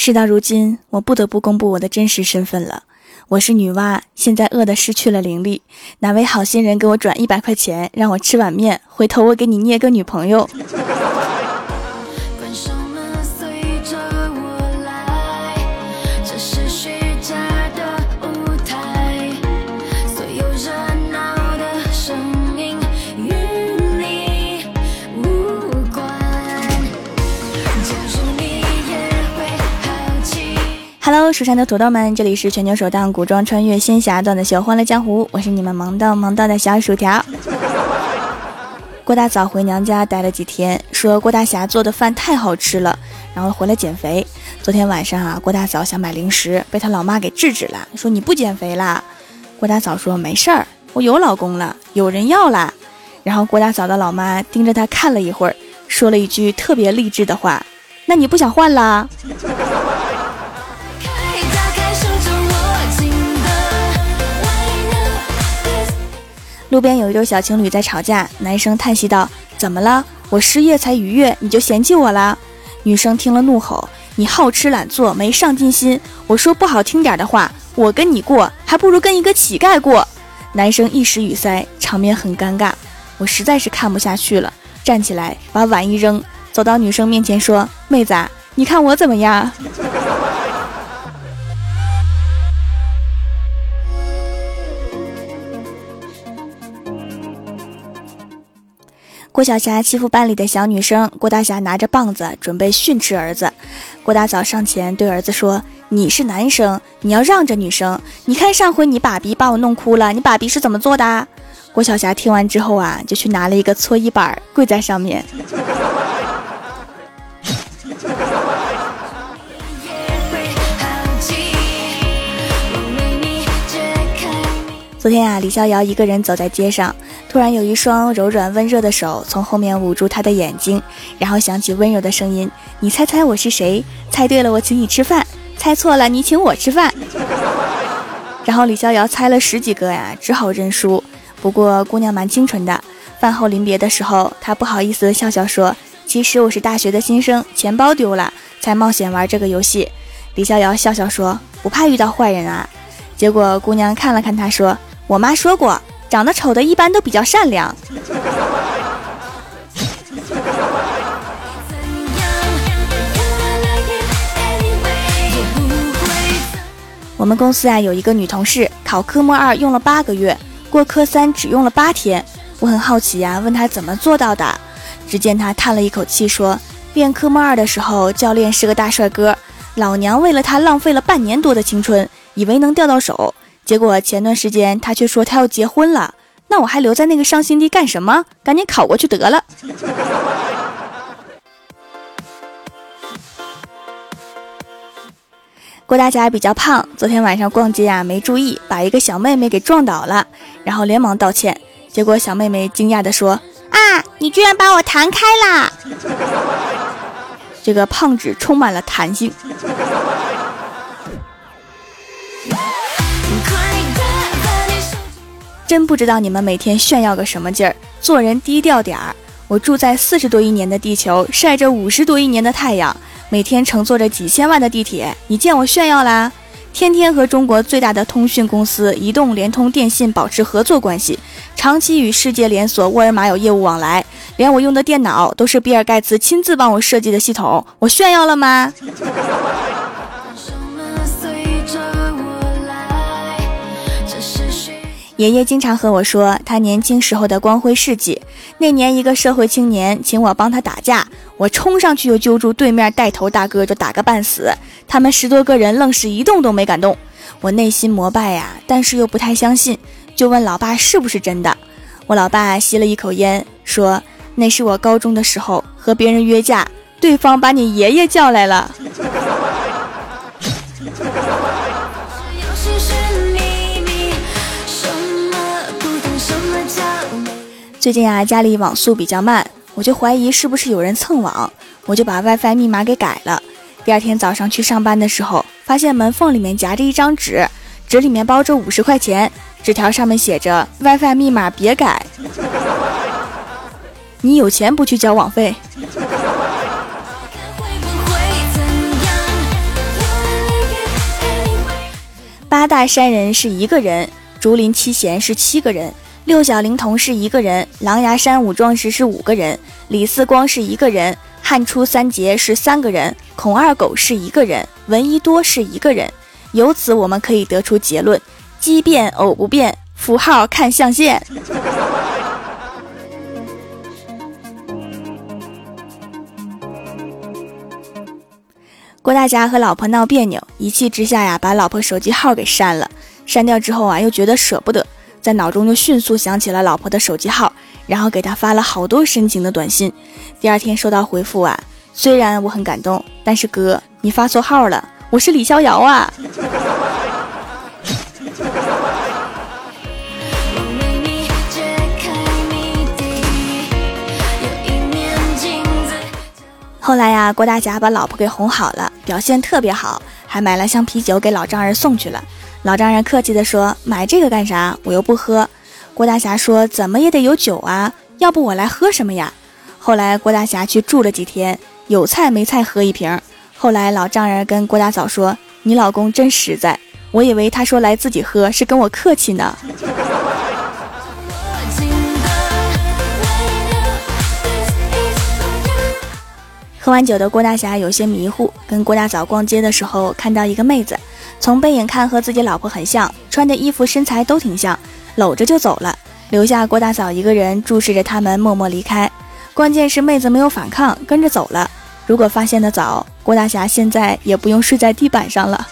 事到如今，我不得不公布我的真实身份了。我是女娲，现在饿得失去了灵力。哪位好心人给我转一百块钱，让我吃碗面，回头我给你捏个女朋友。Hello，蜀山的土豆们，这里是全球首档古装穿越仙侠段的秀《欢乐江湖》，我是你们萌到萌到的小薯条。郭大嫂回娘家待了几天，说郭大侠做的饭太好吃了，然后回来减肥。昨天晚上啊，郭大嫂想买零食，被她老妈给制止了，说你不减肥啦。郭大嫂说没事儿，我有老公了，有人要啦。然后郭大嫂的老妈盯着她看了一会儿，说了一句特别励志的话：那你不想换啦？路边有一对小情侣在吵架，男生叹息道：“怎么了？我失业才愉悦，你就嫌弃我了？”女生听了怒吼：“你好吃懒做，没上进心！我说不好听点的话，我跟你过，还不如跟一个乞丐过。”男生一时语塞，场面很尴尬。我实在是看不下去了，站起来把碗一扔，走到女生面前说：“妹子，你看我怎么样？”郭晓霞欺负班里的小女生，郭大侠拿着棒子准备训斥儿子。郭大嫂上前对儿子说：“你是男生，你要让着女生。你看上回你爸比把我弄哭了，你爸比是怎么做的？”郭晓霞听完之后啊，就去拿了一个搓衣板，跪在上面。昨天啊，李逍遥一个人走在街上，突然有一双柔软温热的手从后面捂住他的眼睛，然后响起温柔的声音：“你猜猜我是谁？猜对了我请你吃饭，猜错了你请我吃饭。” 然后李逍遥猜了十几个呀，只好认输。不过姑娘蛮清纯的，饭后临别的时候，她不好意思的笑笑说：“其实我是大学的新生，钱包丢了，才冒险玩这个游戏。”李逍遥笑笑说：“不怕遇到坏人啊。”结果姑娘看了看他，说。我妈说过，长得丑的一般都比较善良。我们公司啊有一个女同事，考科目二用了八个月，过科三只用了八天。我很好奇呀，问她怎么做到的。只见她叹了一口气说：“练科目二的时候，教练是个大帅哥，老娘为了他浪费了半年多的青春，以为能钓到手。”结果前段时间他却说他要结婚了，那我还留在那个伤心地干什么？赶紧考过去得了。郭大侠比较胖，昨天晚上逛街啊没注意，把一个小妹妹给撞倒了，然后连忙道歉。结果小妹妹惊讶地说：“啊，你居然把我弹开啦！”这个胖子充满了弹性。真不知道你们每天炫耀个什么劲儿，做人低调点儿。我住在四十多亿年的地球，晒着五十多亿年的太阳，每天乘坐着几千万的地铁，你见我炫耀啦？天天和中国最大的通讯公司移动、联通、电信保持合作关系，长期与世界连锁沃尔玛有业务往来，连我用的电脑都是比尔盖茨亲自帮我设计的系统，我炫耀了吗？爷爷经常和我说他年轻时候的光辉事迹。那年，一个社会青年请我帮他打架，我冲上去就揪住对面带头大哥就打个半死。他们十多个人愣是一动都没敢动。我内心膜拜呀，但是又不太相信，就问老爸是不是真的。我老爸吸了一口烟，说：“那是我高中的时候和别人约架，对方把你爷爷叫来了。”最近啊，家里网速比较慢，我就怀疑是不是有人蹭网，我就把 WiFi 密码给改了。第二天早上去上班的时候，发现门缝里面夹着一张纸，纸里面包着五十块钱，纸条上面写着 WiFi 密码别改。你有钱不去交网费？八大山人是一个人，竹林七贤是七个人，六小龄童是一个人，狼牙山五壮士是五个人，李四光是一个人，汉初三杰是三个人，孔二狗是一个人，闻一多是一个人。由此我们可以得出结论：奇变偶不变，符号看象限。郭大侠和老婆闹别扭，一气之下呀，把老婆手机号给删了。删掉之后啊，又觉得舍不得，在脑中就迅速想起了老婆的手机号，然后给他发了好多深情的短信。第二天收到回复啊，虽然我很感动，但是哥，你发错号了。我是李逍遥啊！后来呀，郭大侠把老婆给哄好了，表现特别好，还买了箱啤酒给老丈人送去了。老丈人客气地说：“买这个干啥？我又不喝。”郭大侠说：“怎么也得有酒啊，要不我来喝什么呀？”后来郭大侠去住了几天，有菜没菜喝一瓶。后来老丈人跟郭大嫂说：“你老公真实在，我以为他说来自己喝是跟我客气呢。”喝完酒的郭大侠有些迷糊，跟郭大嫂逛街的时候看到一个妹子，从背影看和自己老婆很像，穿的衣服身材都挺像，搂着就走了，留下郭大嫂一个人注视着他们，默默离开。关键是妹子没有反抗，跟着走了。如果发现的早，郭大侠现在也不用睡在地板上了。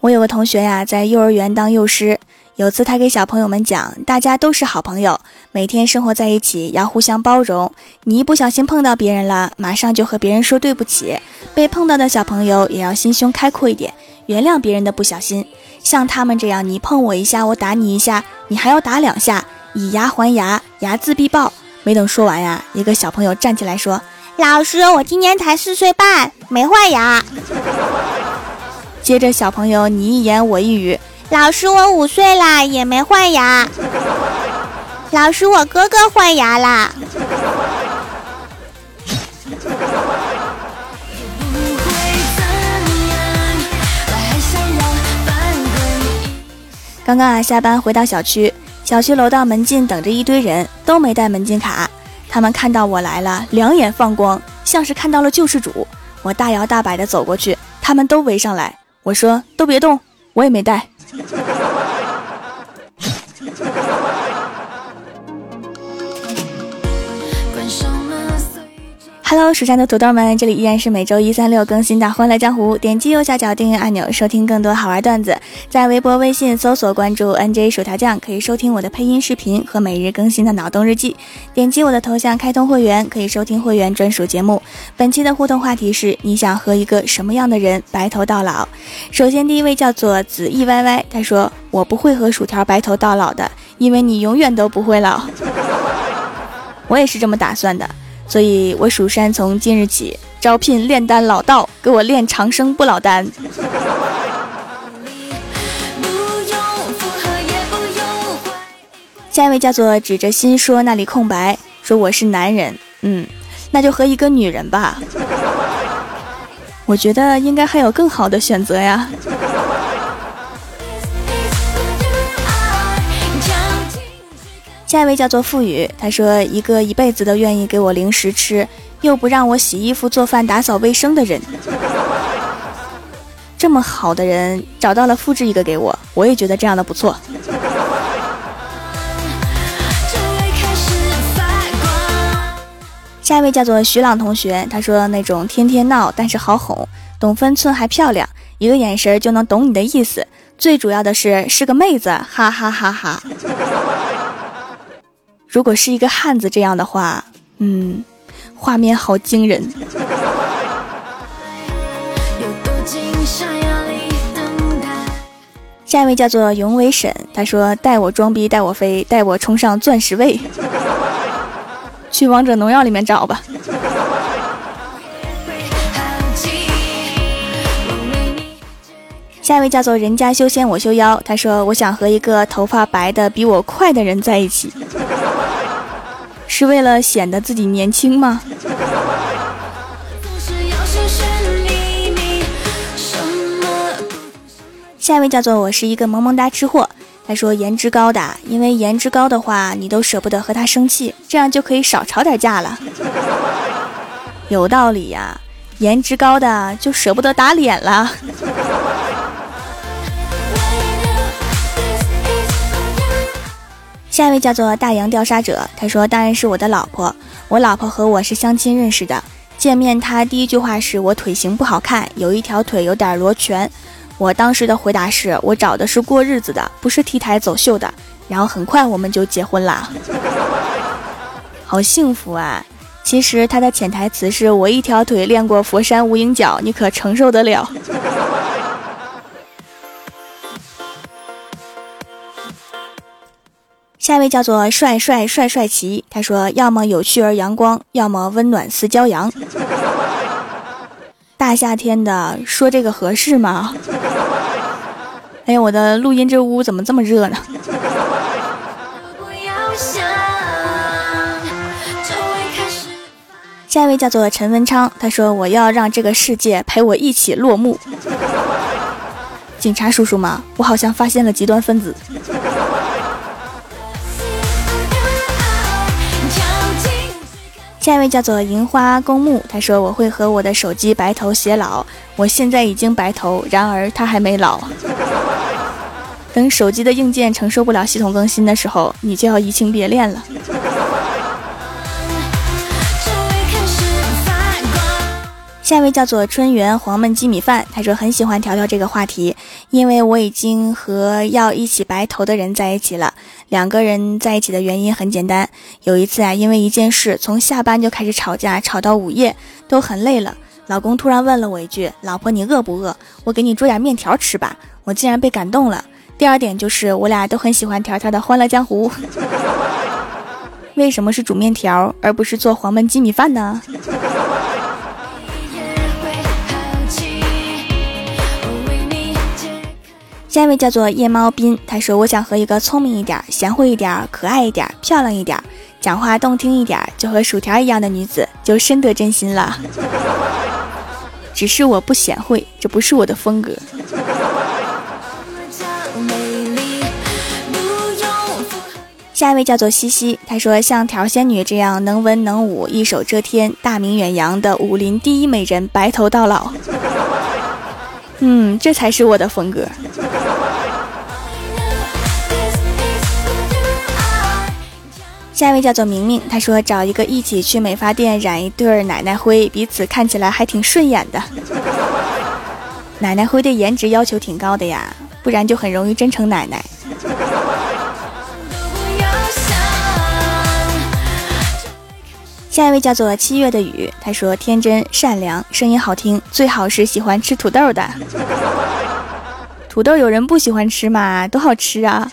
我有个同学呀，在幼儿园当幼师。有次他给小朋友们讲，大家都是好朋友，每天生活在一起要互相包容。你一不小心碰到别人了，马上就和别人说对不起。被碰到的小朋友也要心胸开阔一点，原谅别人的不小心。像他们这样，你碰我一下，我打你一下，你还要打两下，以牙还牙，睚眦必报。没等说完呀，一个小朋友站起来说：“老师，我今年才四岁半，没换牙。”接着小朋友你一言我一语：“老师，我五岁啦，也没换牙。”老师，我哥哥换牙啦。刚刚啊，下班回到小区，小区楼道门禁等着一堆人，都没带门禁卡。他们看到我来了，两眼放光，像是看到了救世主。我大摇大摆的走过去，他们都围上来。我说：“都别动，我也没带。”关上。Hello，蜀山的土豆们，这里依然是每周一、三、六更新的《欢乐江湖》。点击右下角订阅按钮，收听更多好玩段子。在微博、微信搜索关注 NJ 薯条酱，可以收听我的配音视频和每日更新的脑洞日记。点击我的头像开通会员，可以收听会员专属节目。本期的互动话题是：你想和一个什么样的人白头到老？首先，第一位叫做子 E Y Y，他说：“我不会和薯条白头到老的，因为你永远都不会老。”我也是这么打算的。所以，我蜀山从今日起招聘炼丹老道，给我练长生不老丹。下一位叫做指着心说那里空白，说我是男人，嗯，那就和一个女人吧。我觉得应该还有更好的选择呀。下一位叫做付宇，他说：“一个一辈子都愿意给我零食吃，又不让我洗衣服、做饭、打扫卫生的人，这么好的人找到了，复制一个给我，我也觉得这样的不错。”下一位叫做徐朗同学，他说：“那种天天闹但是好哄，懂分寸还漂亮，一个眼神就能懂你的意思，最主要的是是个妹子，哈哈哈哈。”如果是一个汉子这样的话，嗯，画面好惊人。下一位叫做永伟沈，他说带我装逼，带我飞，带我冲上钻石位，去王者荣耀里面找吧。下一位叫做人家修仙我修妖他说我想和一个头发白的比我快的人在一起。是为了显得自己年轻吗？下一位叫做我是一个萌萌哒吃货他说颜值高的因为颜值高的话你都舍不得和他生气这样就可以少吵点架了。有道理呀颜值高的就舍不得打脸了。下一位叫做大洋调查者，他说当然是我的老婆，我老婆和我是相亲认识的，见面他第一句话是我腿型不好看，有一条腿有点罗拳。我当时的回答是我找的是过日子的，不是 T 台走秀的。然后很快我们就结婚啦，好幸福啊！其实他的潜台词是我一条腿练过佛山无影脚，你可承受得了？下一位叫做帅帅帅帅奇，他说要么有趣而阳光，要么温暖似骄阳。大夏天的说这个合适吗？哎呀，我的录音这屋怎么这么热呢？下一位叫做陈文昌，他说我要让这个世界陪我一起落幕。警察叔叔吗？我好像发现了极端分子。下一位叫做银花公墓，他说我会和我的手机白头偕老。我现在已经白头，然而他还没老。等手机的硬件承受不了系统更新的时候，你就要移情别恋了。下一位叫做春园黄焖鸡米饭，他说很喜欢条条这个话题，因为我已经和要一起白头的人在一起了。两个人在一起的原因很简单，有一次啊，因为一件事从下班就开始吵架，吵到午夜都很累了。老公突然问了我一句：“老婆，你饿不饿？我给你煮点面条吃吧。”我竟然被感动了。第二点就是我俩都很喜欢条条的《欢乐江湖》。为什么是煮面条而不是做黄焖鸡米饭呢？下一位叫做夜猫斌，他说：“我想和一个聪明一点、贤惠一点、可爱一点、漂亮一点、讲话动听一点，就和薯条一样的女子，就深得真心了。只是我不贤惠，这不是我的风格。”下一位叫做西西，他说：“像条仙女这样能文能武、一手遮天、大名远扬的武林第一美人，白头到老。”嗯，这才是我的风格。下一位叫做明明，他说找一个一起去美发店染一对奶奶灰，彼此看起来还挺顺眼的。奶奶灰对颜值要求挺高的呀，不然就很容易真成奶奶。下一位叫做七月的雨，他说天真善良，声音好听，最好是喜欢吃土豆的。土豆有人不喜欢吃吗？多好吃啊！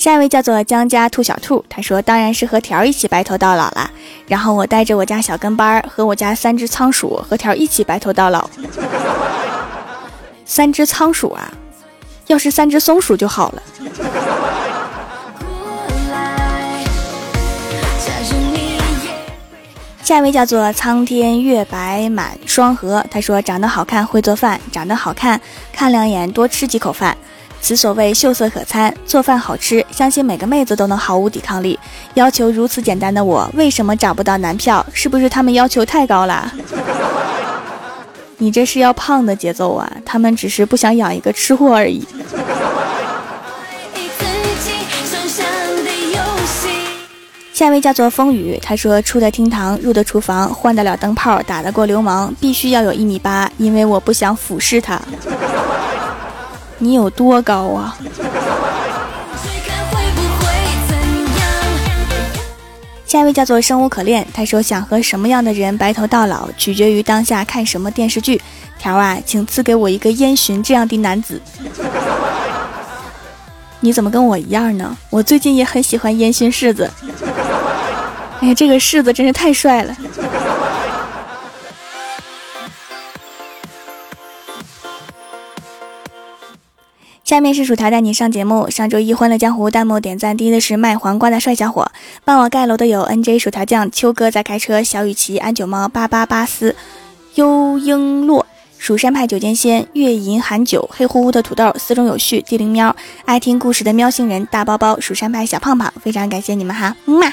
下一位叫做江家兔小兔，他说当然是和条一起白头到老了。然后我带着我家小跟班和我家三只仓鼠和条一起白头到老。三只仓鼠啊，要是三只松鼠就好了。下一位叫做苍天月白满双河，他说长得好看会做饭，长得好看看两眼多吃几口饭，此所谓秀色可餐，做饭好吃，相信每个妹子都能毫无抵抗力。要求如此简单的我，为什么找不到男票？是不是他们要求太高了？你这是要胖的节奏啊！他们只是不想养一个吃货而已。下一位叫做风雨，他说出得厅堂，入得厨房，换得了灯泡，打得过流氓，必须要有一米八，因为我不想俯视他。你有多高啊？下一位叫做生无可恋，他说想和什么样的人白头到老，取决于当下看什么电视剧。条啊，请赐给我一个烟熏这样的男子。你怎么跟我一样呢？我最近也很喜欢烟熏柿子。哎呀，这个柿子真是太帅了！下面是薯条带你上节目。上周一欢乐江湖弹幕点赞第一的是卖黄瓜的帅小伙，帮我盖楼的有 N J 薯条酱、秋哥在开车、小雨琦、安九猫、八八八四、幽璎珞。蜀山派九剑仙，月银寒酒，黑乎乎的土豆，四中有序，地灵喵，爱听故事的喵星人，大包包，蜀山派小胖胖，非常感谢你们哈，嗯嘛。